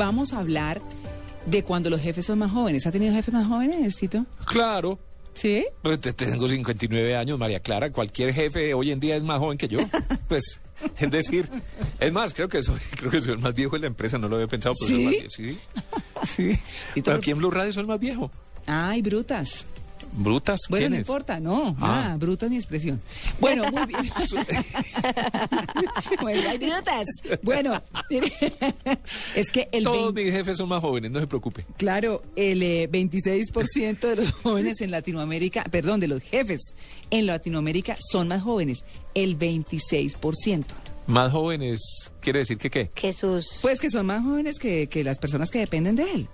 vamos a hablar de cuando los jefes son más jóvenes. ¿Ha tenido jefes más jóvenes, Tito? Claro. ¿Sí? Pues te- tengo 59 años, María Clara. Cualquier jefe hoy en día es más joven que yo. Pues, es decir, es más, creo que soy, creo que soy el más viejo de la empresa. No lo había pensado, pero soy el más ¿Sí? viejo. Sí. Sí. Pero aquí en Blue Radio soy el más viejo. Ay, brutas. Brutas, Bueno, no importa, no, Ah. nada, brutas ni expresión. Bueno, muy bien. bueno, ay, brutas. Bueno, es que el Todos 20 mis jefes son más jóvenes, no se preocupe. Claro, el eh, 26% de los jóvenes en Latinoamérica, perdón, de los jefes en Latinoamérica son más jóvenes, el 26%. Más jóvenes, ¿quiere decir que qué? Que sus... Pues que son más jóvenes que, que las personas que dependen de él.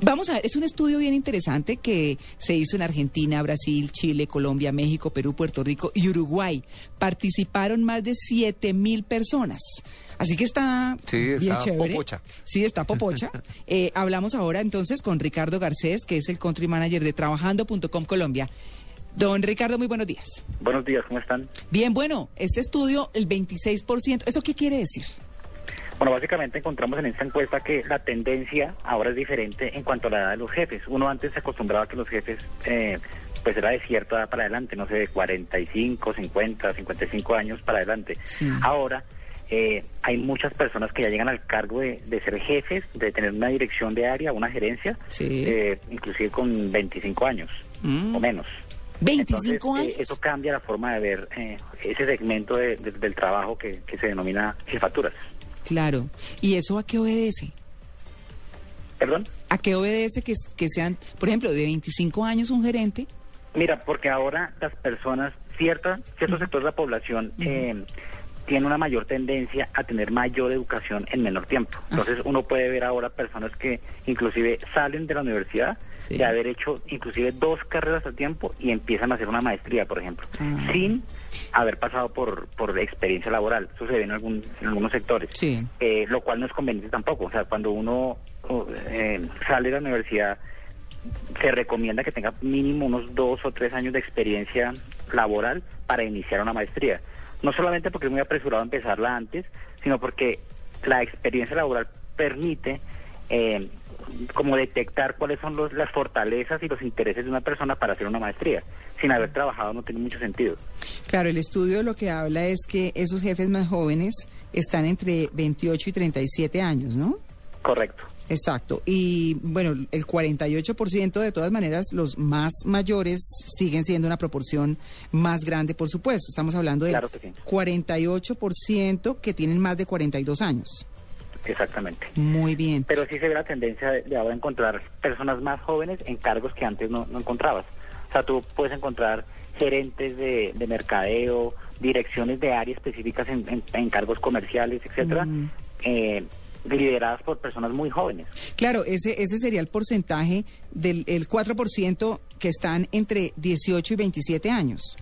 Vamos a ver, es un estudio bien interesante que se hizo en Argentina, Brasil, Chile, Colombia, México, Perú, Puerto Rico y Uruguay. Participaron más de 7 mil personas. Así que está Sí, bien está chévere. popocha. Sí, está popocha. Eh, hablamos ahora entonces con Ricardo Garcés, que es el country manager de Trabajando.com Colombia. Don Ricardo, muy buenos días. Buenos días, ¿cómo están? Bien, bueno, este estudio, el 26%, ¿eso qué quiere decir? Bueno, básicamente encontramos en esta encuesta que la tendencia ahora es diferente en cuanto a la edad de los jefes. Uno antes se acostumbraba a que los jefes, eh, pues era de cierta edad para adelante, no sé, de 45, 50, 55 años para adelante. Sí. Ahora eh, hay muchas personas que ya llegan al cargo de, de ser jefes, de tener una dirección de área, una gerencia, Sí. eh, inclusive con 25 años Mm. o menos. 25 Entonces, eh, años. eso cambia la forma de ver eh, ese segmento de- de- del trabajo que, que se denomina jefaturas. Claro. ¿Y eso a qué obedece? ¿Perdón? ¿A qué obedece que, que sean, por ejemplo, de 25 años un gerente? Mira, porque ahora las personas, cierta, ciertos sectores de la población eh, tienen una mayor tendencia a tener mayor educación en menor tiempo. Entonces uno puede ver ahora personas que inclusive salen de la universidad Sí. de haber hecho inclusive dos carreras al tiempo y empiezan a hacer una maestría, por ejemplo, Ah. sin haber pasado por, por experiencia laboral. Eso se ve en, algún, en algunos sectores. Sí. Eh, lo cual no es conveniente tampoco. O sea, cuando uno eh, sale de la universidad se recomienda que tenga mínimo unos dos o tres años de experiencia laboral para iniciar una maestría. No solamente porque es muy apresurado empezarla antes, sino porque la experiencia laboral permite eh, como detectar cuáles son los, las fortalezas y los intereses de una persona para hacer una maestría. Sin haber trabajado no tiene mucho sentido. Claro, el estudio lo que habla es que esos jefes más jóvenes están entre 28 y 37 años, ¿no? Correcto. Exacto. Y bueno, el 48% de todas maneras, los más mayores siguen siendo una proporción más grande, por supuesto. Estamos hablando del Claro que sí. 48% que tienen más de 42 años. Exactamente. Muy bien. Pero sí se ve la tendencia de, de ahora encontrar personas más jóvenes en cargos que antes no, no encontrabas. O sea, tú puedes encontrar gerentes de, de mercadeo, direcciones de áreas específicas en, en- en cargos comerciales, etcétera, Mm. eh, lideradas por personas muy jóvenes. Claro, ese, ese sería el porcentaje del el 4% que están entre 18 y 27 años.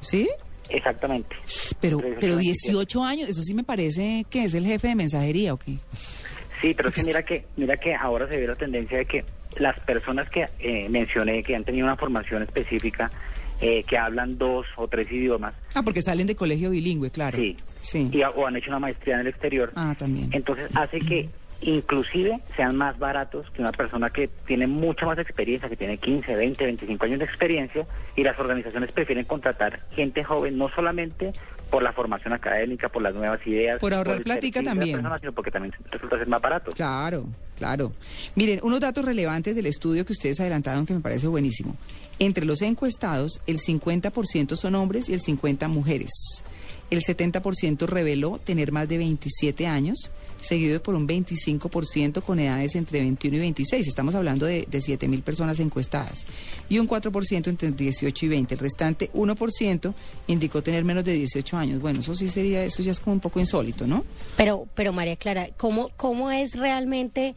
¿Sí? Exactamente. Pero, pero 18 y 18 años, eso sí me parece que es el jefe de mensajería, ¿o qué? Sí, pero es que mira que mira que ahora se ve la tendencia de que las personas que eh, mencioné que han tenido una formación específica, eh, que hablan dos o tres idiomas, Ah, porque salen de colegio bilingüe, claro. sí, Sí. y, o han hecho una maestría en el exterior, Ah, también. entonces hace que inclusive sean más baratos que una persona que tiene mucha más experiencia, que tiene 15, 20, 25 años de experiencia, y las organizaciones prefieren contratar gente joven no solamente por la formación académica, por las nuevas ideas, Por ahorrar de la también. persona, sino porque también resulta ser más barato. Claro, claro. Miren, unos datos relevantes del estudio que ustedes adelantaron que me parece buenísimo. Entre los encuestados, el 50% son hombres y el 50% mujeres. El 70% reveló tener más de 27 años, seguido por un 25% con edades entre 21 y 26. Estamos hablando de, de 7 mil personas encuestadas. Y un 4% entre 18 y 20. El restante 1% indicó tener menos de 18 años. Bueno, eso sí sería, eso ya es como un poco insólito, ¿no? Pero, pero María Clara, ¿cómo, cómo es realmente,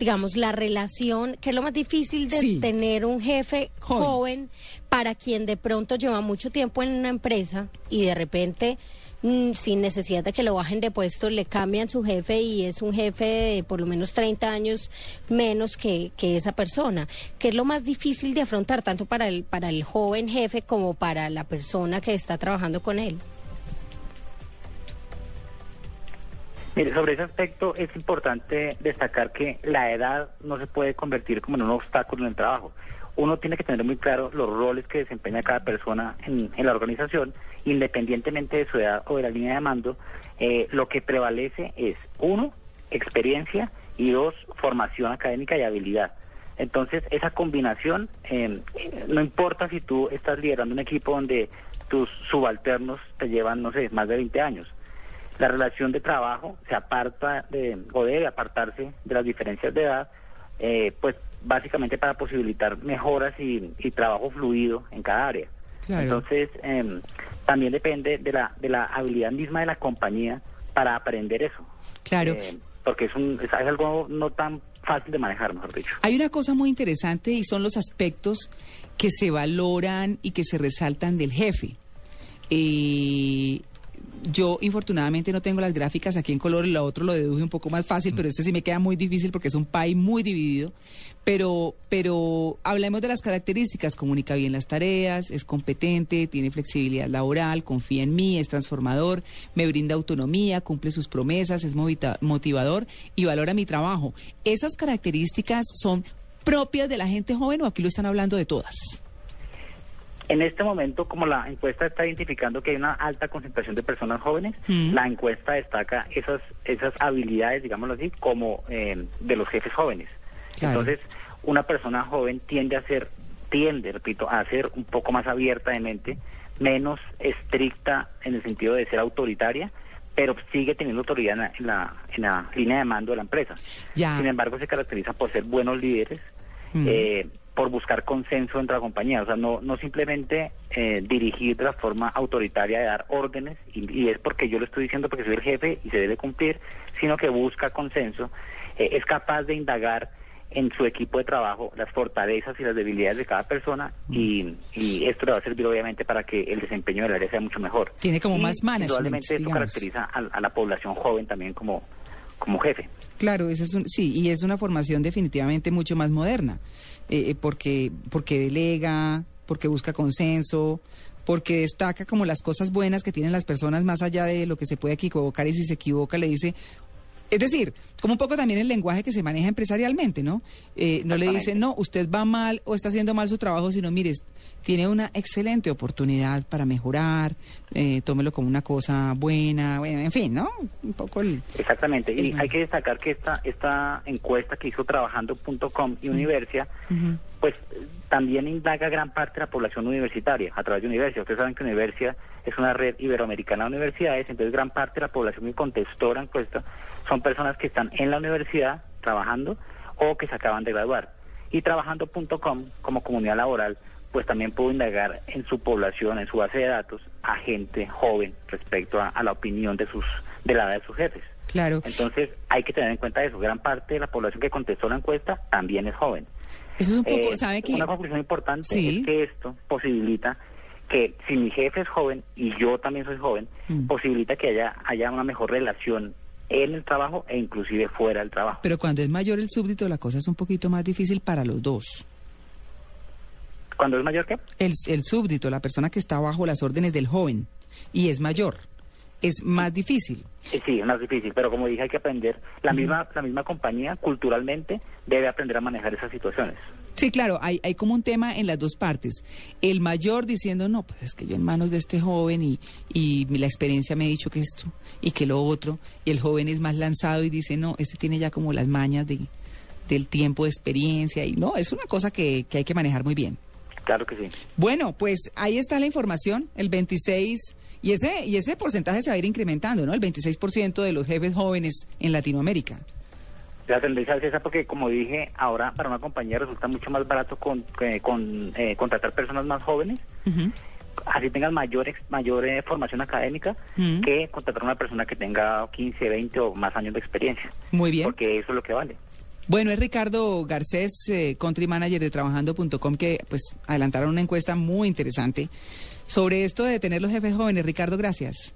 digamos, la relación, que es lo más difícil de Sí. tener un jefe Joven. joven. para quien de pronto lleva mucho tiempo en una empresa y de repente, mm, sin necesidad de que lo bajen de puesto, le cambian su jefe y es un jefe de por lo menos 30 años menos que, que esa persona? ¿Qué es lo más difícil de afrontar, tanto para el, para el joven jefe como para la persona que está trabajando con él? Sobre ese aspecto es importante destacar que la edad no se puede convertir como en un obstáculo en el trabajo. Uno tiene que tener muy claro los roles que desempeña cada persona en, en la organización, independientemente de su edad o de la línea de mando. Eh, lo que prevalece es, uno, experiencia y dos, formación académica y habilidad. Entonces, esa combinación, eh, no importa si tú estás liderando un equipo donde tus subalternos te llevan, no sé, más de 20 años. La relación de trabajo se aparta de, o debe apartarse de las diferencias de edad, eh, pues básicamente para posibilitar mejoras y, y trabajo fluido en cada área. Claro. Entonces, eh, también depende de la, de la habilidad misma de la compañía para aprender eso. Claro. Eh, porque es, un, es, es algo no tan fácil de manejar, mejor dicho. Hay una cosa muy interesante y son los aspectos que se valoran y que se resaltan del jefe. Eh, yo infortunadamente no tengo las gráficas aquí en color, lo otro lo deduje un poco más fácil, pero este sí me queda muy difícil porque es un país muy dividido. Pero, pero hablemos de las características, comunica bien las tareas, es competente, tiene flexibilidad laboral, confía en mí, es transformador, me brinda autonomía, cumple sus promesas, es motivador y valora mi trabajo. ¿Esas características son propias de la gente joven o aquí lo están hablando de todas? En este momento, como la encuesta está identificando que hay una alta concentración de personas jóvenes, Mm. la encuesta destaca esas esas habilidades, digámoslo así, como eh, de los jefes jóvenes. Claro. Entonces, una persona joven tiende a ser, tiende, repito, a ser un poco más abierta de mente, menos estricta en el sentido de ser autoritaria, pero sigue teniendo autoridad en la, en la, en la línea de mando de la empresa. Ya. Sin embargo, se caracteriza por ser buenos líderes, Mm. eh, por buscar consenso entre la compañía, o sea, no, no simplemente eh, dirigir de la forma autoritaria de dar órdenes, y, y es porque yo lo estoy diciendo porque soy el jefe y se debe cumplir, sino que busca consenso, eh, es capaz de indagar en su equipo de trabajo las fortalezas y las debilidades de cada persona y, y esto le va a servir obviamente para que el desempeño del área sea mucho mejor. Tiene como Y, más management, Indudablemente esto digamos. caracteriza a, a la población joven también como, como jefe. Claro, ese es un, sí, y es una formación definitivamente mucho más moderna, eh, eh, porque, porque delega, porque busca consenso, porque destaca como las cosas buenas que tienen las personas más allá de lo que se puede equivocar y si se equivoca le dice... Es decir, como un poco también el lenguaje que se maneja empresarialmente, ¿no? Eh, no le dicen, no, usted va mal o está haciendo mal su trabajo, sino, mire, tiene una excelente oportunidad para mejorar, eh, tómelo como una cosa buena, bueno, en fin, ¿no? Un poco el... Exactamente, y hay que destacar que esta esta encuesta que hizo trabajando.com y Universia. Pues también indaga gran parte de la población universitaria a través de Universia. Ustedes saben que Universia es una red iberoamericana de universidades, entonces gran parte de la población que contestó la encuesta son personas que están en la universidad trabajando o que se acaban de graduar. Y trabajando.com como comunidad laboral, pues también pudo indagar en su población, en su base de datos, a gente joven respecto a, a la opinión de sus de la edad de sus jefes. Claro. Entonces hay que tener en cuenta eso. Gran parte de la población que contestó la encuesta también es joven. Eso es un poco, Eh, ¿sabe qué? Una conclusión importante Sí. es que esto posibilita que si mi jefe es joven y yo también soy joven, Mm. posibilita que haya, haya una mejor relación en el trabajo e inclusive fuera del trabajo. Pero cuando es mayor el súbdito, la cosa es un poquito más difícil para los dos. Cuando es mayor que El, el súbdito, la persona que está bajo las órdenes del joven y es mayor, es más difícil. Sí, es más difícil, pero como dije, hay que aprender. La misma la misma compañía, culturalmente, debe aprender a manejar esas situaciones. Sí, claro, hay, hay como un tema en las dos partes. El mayor diciendo, no, pues es que yo en manos de este joven y, y la experiencia me ha dicho que esto y que lo otro. Y el joven es más lanzado y dice, no, este tiene ya como las mañas de, del tiempo de experiencia. Y no, es una cosa que, que hay que manejar muy bien. Claro que sí. Bueno, pues ahí está la información, el 26, y ese, y ese porcentaje se va a ir incrementando, ¿no? El 26% de los jefes jóvenes en Latinoamérica. La tendencia es esa porque, como dije, ahora para una compañía resulta mucho más barato con, eh, con, eh, contratar personas más jóvenes, así tengan mayor, mayor eh, formación académica, que contratar a una persona que tenga 15, 20 o más años de experiencia. Muy bien. Porque eso es lo que vale. Bueno, es Ricardo Garcés, eh, country manager de trabajando.com, que pues adelantaron una encuesta muy interesante sobre esto de tener los jefes jóvenes. Ricardo, gracias.